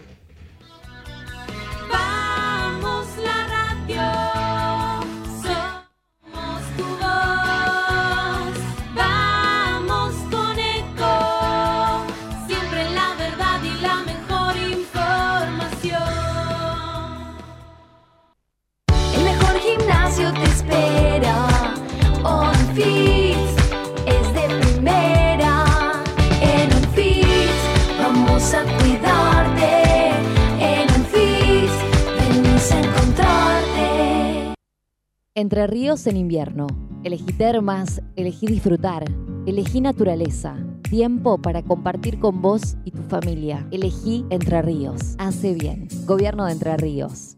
Entre ríos en invierno. Elegí termas, elegí disfrutar, elegí naturaleza. Tiempo para compartir con vos y tu familia. Elegí Entre Ríos. Hace bien. Gobierno de Entre Ríos.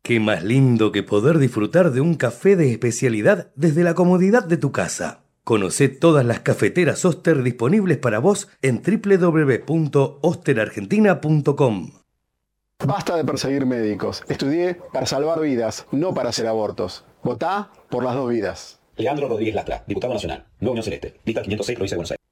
Qué más lindo que poder disfrutar de un café de especialidad desde la comodidad de tu casa. Conoce todas las cafeteras Oster disponibles para vos en www.osterargentina.com. Basta de perseguir médicos. Estudié para salvar vidas, no para hacer abortos. Votá por las dos vidas. Leandro Rodríguez Lastra, diputado nacional, Nueva Unión Celeste, lista 506, provincia de Buenos Aires.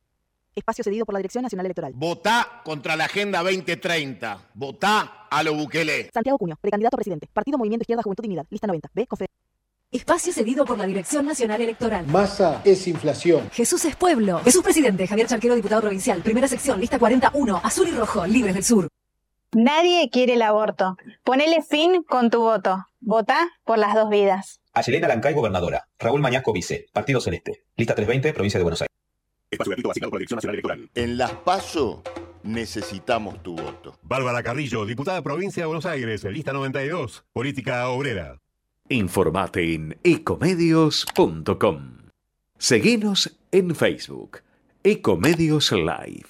Espacio cedido por la Dirección Nacional Electoral. Votá contra la Agenda 2030. Votá a lo Bukele. Santiago Cuño, precandidato a presidente. Partido Movimiento Izquierda Juventud Dignidad. Lista 90. B. Confe Espacio cedido por la Dirección Nacional Electoral. Masa es inflación. Jesús es pueblo. Jesús presidente. Javier Charquero, diputado provincial. Primera sección, lista 41. Azul y rojo, libres del sur. Nadie quiere el aborto. Ponele fin con tu voto. Vota por las dos vidas. Ayelena Lancay, gobernadora. Raúl Mañasco, vice. Partido Celeste. Lista 320, provincia de Buenos Aires. Espacio gratuito por la Dirección Nacional Electoral. En las PASO necesitamos tu voto. Bárbara Carrillo, diputada provincia de Buenos Aires. Lista 92, política obrera. Informate en ecomedios.com. Seguinos en Facebook. Ecomedios Live.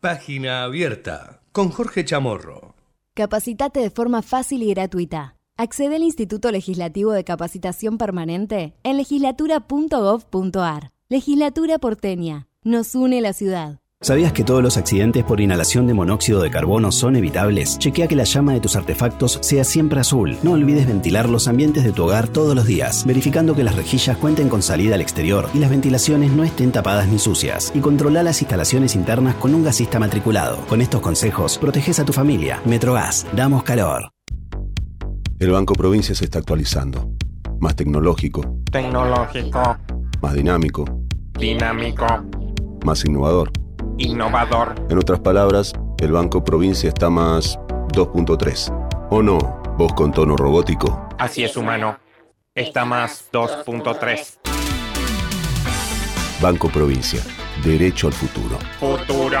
Página abierta con Jorge Chamorro. Capacitate de forma fácil y gratuita. Accede al Instituto Legislativo de Capacitación Permanente en legislatura.gov.ar. Legislatura porteña. Nos une la ciudad. ¿Sabías que todos los accidentes por inhalación de monóxido de carbono son evitables? Chequea que la llama de tus artefactos sea siempre azul. No olvides ventilar los ambientes de tu hogar todos los días, verificando que las rejillas cuenten con salida al exterior y las ventilaciones no estén tapadas ni sucias. Y controla las instalaciones internas con un gasista matriculado. Con estos consejos, proteges a tu familia. Metrogas, damos calor. El Banco Provincia se está actualizando. Más tecnológico, Tecnológico, más dinámico, dinámico, más innovador. Innovador. En otras palabras, el Banco Provincia está más 2.3. ¿O no? Vos con tono robótico. Así es, humano. Está más 2.3. Banco Provincia. Derecho al futuro. Futuro.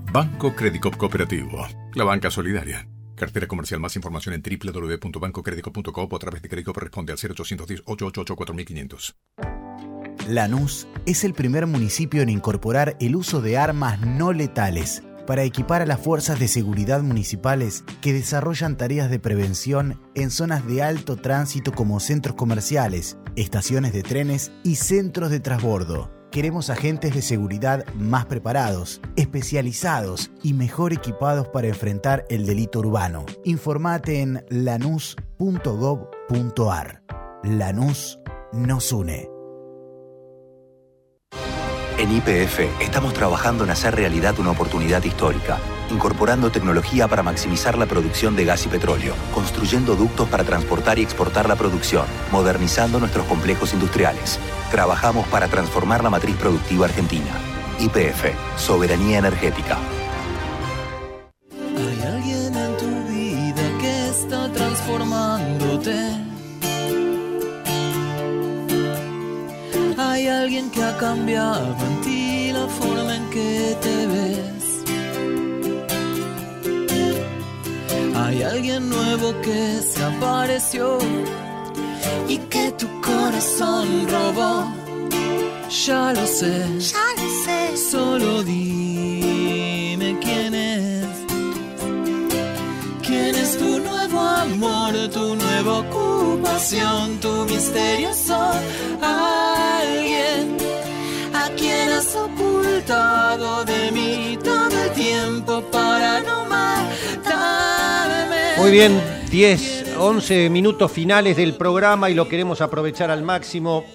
Banco Credicop Cooperativo, la banca solidaria. Cartera comercial. Más información en www.bancocredico.coop o a través de Credicop responde al 0810 888 4500. Lanús es el primer municipio en incorporar el uso de armas no letales para equipar a las fuerzas de seguridad municipales que desarrollan tareas de prevención en zonas de alto tránsito como centros comerciales, estaciones de trenes y centros de transbordo. Queremos agentes de seguridad más preparados, especializados y mejor equipados para enfrentar el delito urbano. Informate en lanús.gov.ar. Lanús nos une. En IPF estamos trabajando en hacer realidad una oportunidad histórica, incorporando tecnología para maximizar la producción de gas y petróleo, construyendo ductos para transportar y exportar la producción, modernizando nuestros complejos industriales. Trabajamos para transformar la matriz productiva argentina. IPF, Soberanía Energética. Hay alguien en tu vida que está transformándote. Hay alguien que ha cambiado en ti la forma en que te ves. Hay alguien nuevo que se apareció y que tu corazón robó. Ya lo sé, ya lo sé. Solo dime quién es. ¿Quién es tu nuevo amor, tu nueva ocupación, tu misterioso alguien? A quien has ocultado de mí todo el tiempo para no matarme. Muy bien, 10, 11 minutos finales del programa y lo queremos aprovechar al máximo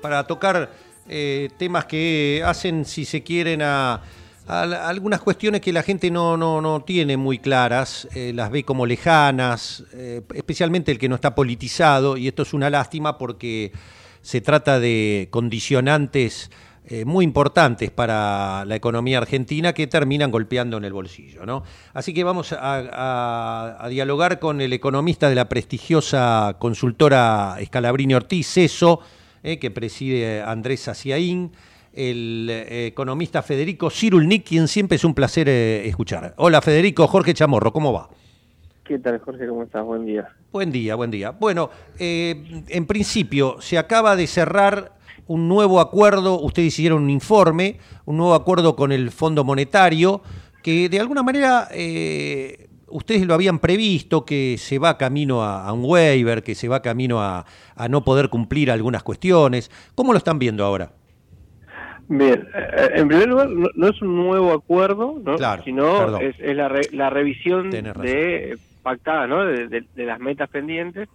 para tocar eh, temas que hacen, si se quieren, a, algunas cuestiones que la gente no, no, no tiene muy claras, eh, las ve como lejanas, eh, especialmente el que no está politizado, y esto es una lástima porque se trata de condicionantes eh, muy importantes para la economía argentina que terminan golpeando en el bolsillo. ¿no? Así que vamos a, a- a dialogar con el economista de la prestigiosa consultora Escalabrini Ortiz, CESO, eh, que preside Andrés Aciaín, el eh, economista Federico Cirulnik, quien siempre es un placer escuchar. Hola Federico, Jorge Chamorro, ¿cómo va? ¿Qué tal, Jorge? ¿Cómo estás? Buen día. Buen día, buen día. Bueno, eh, en principio se acaba de cerrar un nuevo acuerdo, ustedes hicieron un informe, un nuevo acuerdo con el Fondo Monetario, que de alguna manera eh, ustedes lo habían previsto, que se va camino a, a un waiver, que se va camino a, a no poder cumplir algunas cuestiones. ¿Cómo lo están viendo ahora? Bien, eh, en primer lugar, no, no es un nuevo acuerdo, ¿no? Claro, sino es, es la, re- la revisión de pactada, ¿no? De, de- de las metas pendientes,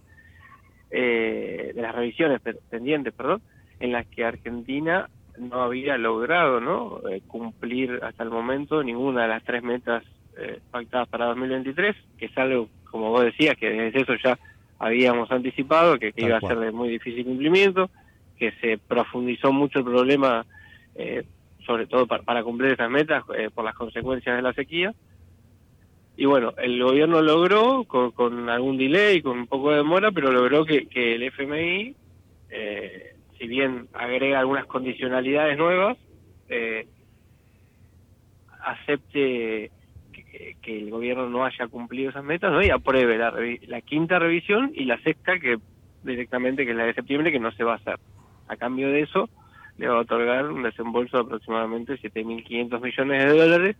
eh, de las revisiones pe- pendientes, perdón, en las que Argentina no había logrado, ¿no? Eh, cumplir hasta el momento ninguna de las tres metas eh, pactadas para 2023, que es algo, como vos decías, que desde eso ya habíamos anticipado, que, iba a ser de muy difícil cumplimiento, que se profundizó mucho el problema, eh, sobre todo para, para cumplir esas metas, eh, por las consecuencias de la sequía. Y bueno, el gobierno logró, con, con algún delay, con un poco de demora, pero logró que, que el FMI, eh, si bien agrega algunas condicionalidades nuevas, eh, acepte que, que el gobierno no haya cumplido esas metas ¿no? y apruebe la, la quinta revisión y la sexta que directamente que es la de septiembre que no se va a hacer. A cambio de eso le va a otorgar un desembolso de aproximadamente 7.500 millones de dólares.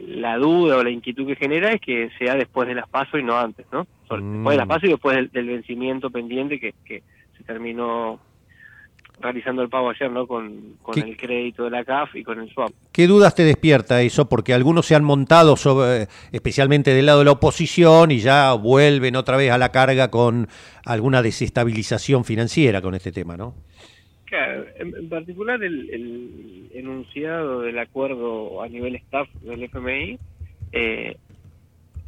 La duda o la inquietud que genera es que sea después de las pasos y no antes, ¿no? Después de las pasos y después del, del vencimiento pendiente que, que se terminó realizando el pago ayer, ¿no? Con, con ¿Qué- el crédito de la CAF y con el swap. ¿Qué dudas te despierta eso? Porque algunos se han montado, sobre, especialmente del lado de la oposición, y ya vuelven otra vez a la carga con alguna desestabilización financiera con este tema, ¿no? Claro, en, en particular el, el enunciado del acuerdo a nivel staff del FMI eh,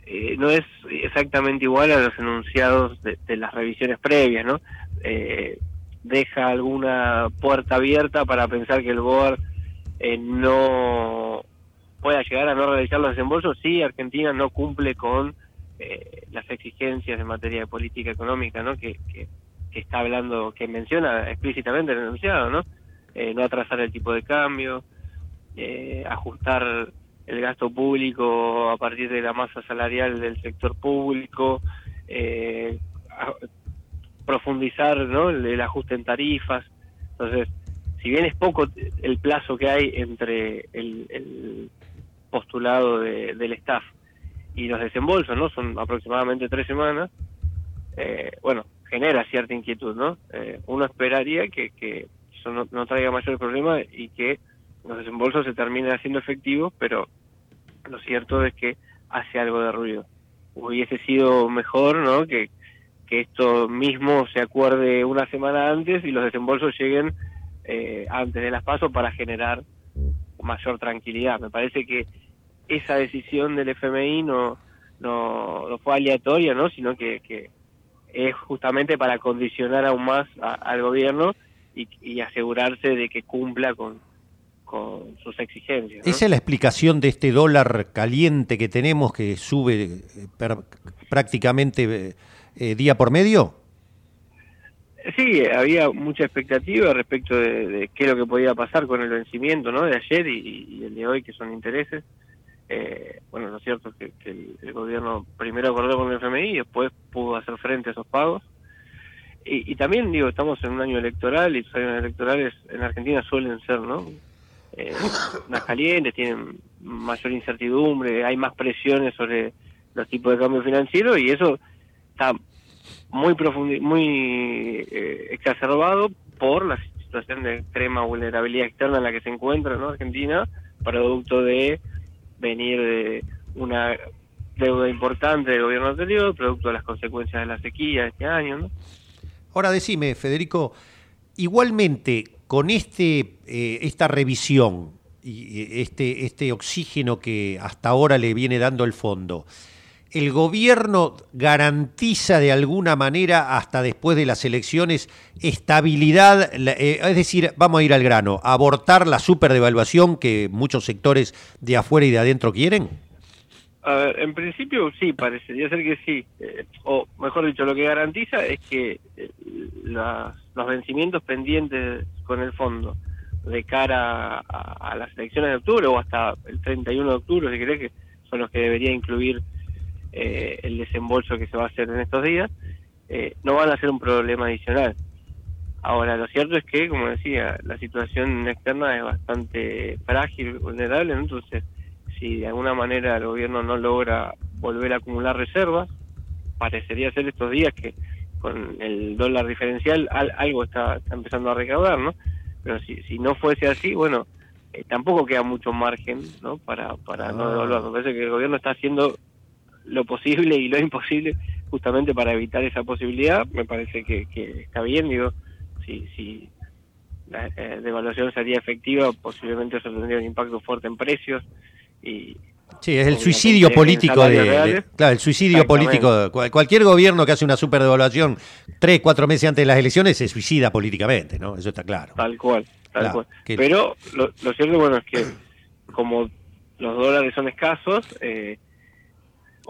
eh, no es exactamente igual a los enunciados de, de las revisiones previas, ¿no? Eh, deja alguna puerta abierta para pensar que el BOR eh, no pueda llegar a no realizar los desembolsos si Argentina no cumple con eh, las exigencias en materia de política económica, ¿no? Que, que, está hablando, que menciona explícitamente el enunciado, ¿no? Eh, no atrasar el tipo de cambio, eh, ajustar el gasto público a partir de la masa salarial del sector público, eh, profundizar ¿no? el, ajuste en tarifas. Entonces, si bien es poco el plazo que hay entre el, el postulado de- del staff y los desembolsos, ¿no? Son aproximadamente tres semanas. eh, bueno, genera cierta inquietud, ¿no? Eh, uno esperaría que, que eso no, no traiga mayor problema y que los desembolsos se terminen haciendo efectivos, pero lo cierto es que hace algo de ruido. Hubiese sido mejor, ¿no? Que, que esto mismo se acuerde una semana antes y los desembolsos lleguen eh, antes de las pasos para generar mayor tranquilidad. Me parece que esa decisión del FMI no, no, fue aleatoria, ¿no? sino que, que es justamente para condicionar aún más a- al gobierno y, asegurarse de que cumpla con, con sus exigencias. Esa es la explicación de este dólar caliente que tenemos que sube eh, prácticamente eh, eh, día por medio. Sí, había mucha expectativa respecto de, de qué es lo que podía pasar con el vencimiento ¿no? de ayer y, el de hoy, que son intereses. Eh, bueno, lo cierto es que, el gobierno primero acordó con el FMI y después pudo hacer frente a esos pagos. Y, y también, digo, estamos en un año electoral y los años electorales en Argentina suelen ser, ¿no? Eh, más calientes, tienen mayor incertidumbre, hay más presiones sobre los tipos de cambio financiero y eso está muy profundi muy eh, exacerbado por la situación de extrema vulnerabilidad externa en la que se encuentra ¿no? Argentina, producto de venir de una deuda importante del gobierno anterior, producto de las consecuencias de la sequía de este año. ¿no? Ahora decime, Federico, igualmente con este, eh, esta revisión y y este, este oxígeno que hasta ahora le viene dando el fondo, ¿el gobierno garantiza de alguna manera hasta después de las elecciones estabilidad? eh, es decir, vamos a ir al grano, abortar la superdevaluación que muchos sectores de afuera y de adentro quieren? En principio sí, parecería ser que sí. Eh, o mejor dicho, lo que garantiza es que eh, los vencimientos pendientes con el fondo de cara a, a las elecciones de octubre o hasta el 31 de octubre, si querés, que son los que debería incluir eh, el desembolso que se va a hacer en estos días, eh, no van a ser un problema adicional. Ahora, lo cierto es que, como decía, la situación externa es bastante frágil, vulnerable, ¿no? entonces si de alguna manera el gobierno no logra volver a acumular reservas, parecería ser estos días que con el dólar diferencial al- algo está, está empezando a recaudar, ¿no? Pero si, si no fuese así, bueno, eh, tampoco queda mucho margen, ¿no? Para, para no Ah. devaluar. Me parece que el gobierno está haciendo lo posible y lo imposible justamente para evitar esa posibilidad. Me parece que, que está bien, digo, si, si la eh, devaluación sería efectiva, posiblemente eso tendría un impacto fuerte en precios y, Sí, es el suicidio político de, claro, el suicidio político. cual- cualquier gobierno que hace una superdevaluación tres, cuatro meses antes de las elecciones se suicida políticamente, ¿no? Eso está claro. Tal cual, tal Claro, cual. que- Pero lo, lo cierto, bueno, es que como los dólares son escasos, eh,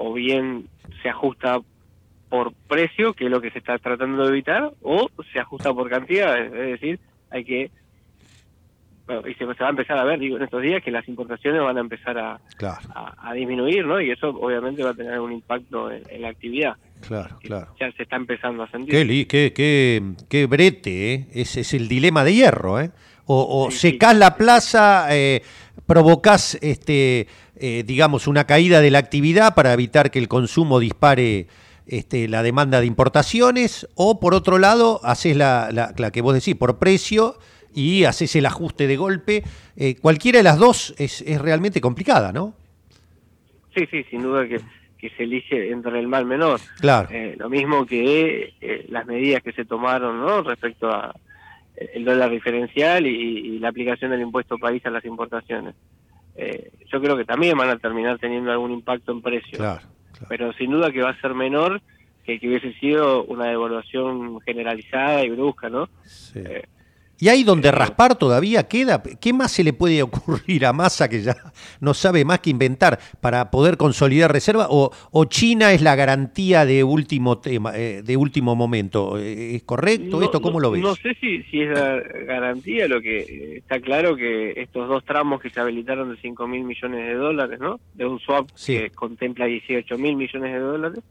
o bien se ajusta por precio, que es lo que se está tratando de evitar, o se ajusta por cantidad, es decir, hay que... Bueno, y se, se va a empezar a ver, digo, en estos días que las importaciones van a empezar a, Claro, a, a disminuir, ¿no? Y eso obviamente va a tener un impacto en, en la actividad. claro, claro. Ya se está empezando a sentir. Qué, li- qué, qué, qué brete, ¿eh? Ese es el dilema de hierro, ¿eh? O, o secás la plaza, eh, provocás, este, eh, digamos, una caída de la actividad para evitar que el consumo dispare este, la demanda de importaciones, o por otro lado, haces la, la, la que vos decís, por precio y haces el ajuste de golpe. Eh, cualquiera de las dos es, es realmente complicada, ¿no? Sí, sí, sin duda que, que se elige entre el mal menor. Claro. Eh, lo mismo que eh, las medidas que se tomaron ¿no? respecto a el dólar diferencial y, y la aplicación del impuesto país a las importaciones. Eh, yo creo que también van a terminar teniendo algún impacto en precios, Claro. pero sin duda que va a ser menor que que hubiese sido una devaluación generalizada y brusca, ¿no? Eh, ¿Y ahí donde raspar todavía queda? ¿Qué más se le puede ocurrir a Massa que ya no sabe más que inventar para poder consolidar reserva? ¿O, o China es la garantía de último tema, eh, de último momento? Eh, ¿Es correcto No- esto? ¿Cómo no- lo ves? No sé si, si es la garantía, lo que eh, está claro que estos dos tramos que se habilitaron de 5 mil millones de dólares, ¿no? De un swap Sí. que contempla 18 mil millones de dólares,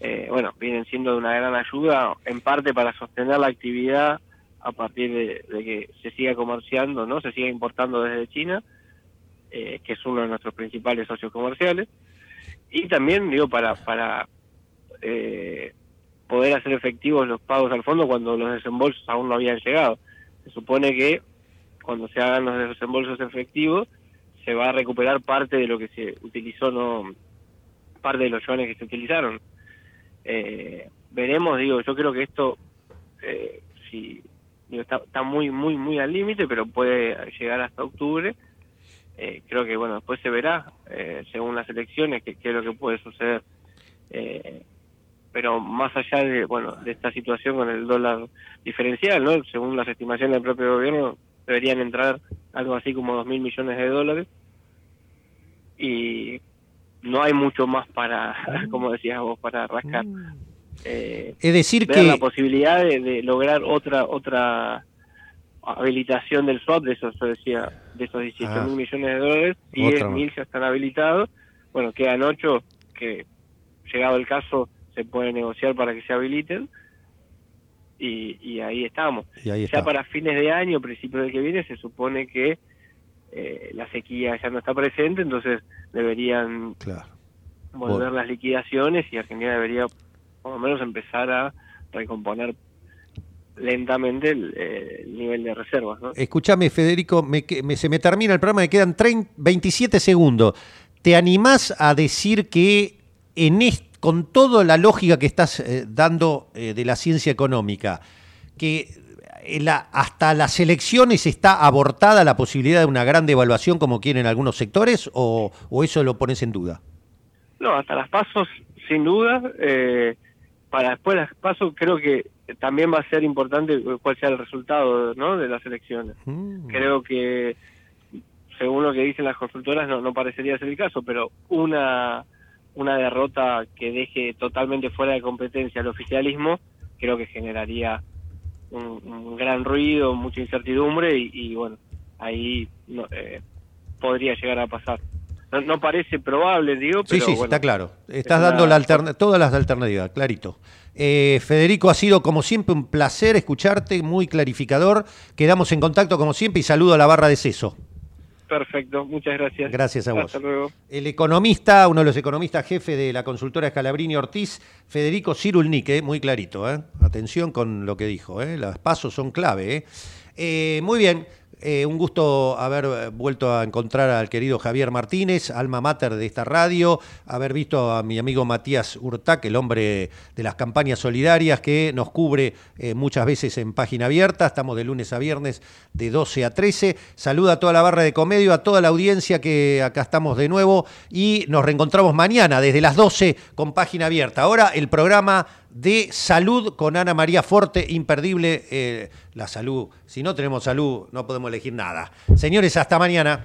eh, bueno, vienen siendo de una gran ayuda, en parte para sostener la actividad a partir de, que se siga comerciando, ¿no? Se siga importando desde China, eh, que es uno de nuestros principales socios comerciales, y también, digo, para, para eh, poder hacer efectivos los pagos al fondo cuando los desembolsos aún no habían llegado. Se supone que cuando se hagan los desembolsos efectivos se va a recuperar parte de lo que se utilizó, no parte de los yuanes que se utilizaron. Eh, veremos, digo, yo creo que esto eh, si está, está muy muy muy al límite, pero puede llegar hasta octubre. Eh, creo que bueno después se verá eh, según las elecciones qué es lo que puede suceder. Eh, pero más allá de bueno de esta situación con el dólar diferencial, ¿no? Según las estimaciones del propio gobierno deberían entrar algo así como dos mil millones de dólares y no hay mucho más para, como decías vos, para rascar. Eh, Es decir ver que- la posibilidad de, de lograr otra otra habilitación del swap de esos, yo decía, de esos 18 Ah. mil millones de dólares, 10 Otra más. mil ya están habilitados, bueno, quedan 8 que, llegado el caso, se puede negociar para que se habiliten, y, y ahí estamos. Y ahí ya para fines de año, principio del que viene, se supone que eh, la sequía ya no está presente, entonces deberían volver Bueno. las liquidaciones y Argentina debería por lo menos empezar a recomponer lentamente el, eh, el nivel de reservas. ¿no? Escúchame, Federico, me me- se me termina el programa, me quedan 30 27 segundos. ¿Te animás a decir que en est- con toda la lógica que estás eh, dando eh, de la ciencia económica, que la- hasta las elecciones está abortada la posibilidad de una gran devaluación como quieren algunos sectores o, o eso lo pones en duda? No, hasta las pasos, sin duda. eh, para después las pasos, creo que también va a ser importante cuál sea el resultado ¿no? de las elecciones. Creo que, según lo que dicen las consultoras, no, no parecería ser el caso, pero una, una derrota que deje totalmente fuera de competencia al oficialismo, creo que generaría un, un gran ruido, mucha incertidumbre y, y, bueno, ahí no, eh, podría llegar a pasar. No, no parece probable, digo, Sí, pero sí, bueno, está claro. es Estás una- dando la alterna- todas las alternativas, clarito. Eh, Federico, ha sido como siempre un placer escucharte, muy clarificador. Quedamos en contacto como siempre y saludo a la barra de Ceso. Perfecto, muchas gracias. Gracias a vos. Hasta luego. El economista, uno de los economistas jefe de la consultora Scalabrini Ortiz, Federico Cirulnik, eh, muy clarito. eh. Atención con lo que dijo, eh. las pasos son clave. Eh, muy bien, eh, un gusto haber eh, vuelto a encontrar al querido Javier Martínez, alma mater de esta radio, haber visto a mi amigo Matías Urtac, el hombre de las campañas solidarias que nos cubre eh, muchas veces en página abierta. Estamos de lunes a viernes de 12 a 13. Saluda a toda la barra de comedio, a toda la audiencia que acá estamos de nuevo y nos reencontramos mañana desde las 12 con página abierta. Ahora el programa de salud con Ana María Forte, imperdible eh, la salud. Si no tenemos salud, no podemos elegir nada. Señores, hasta mañana.